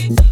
Peace.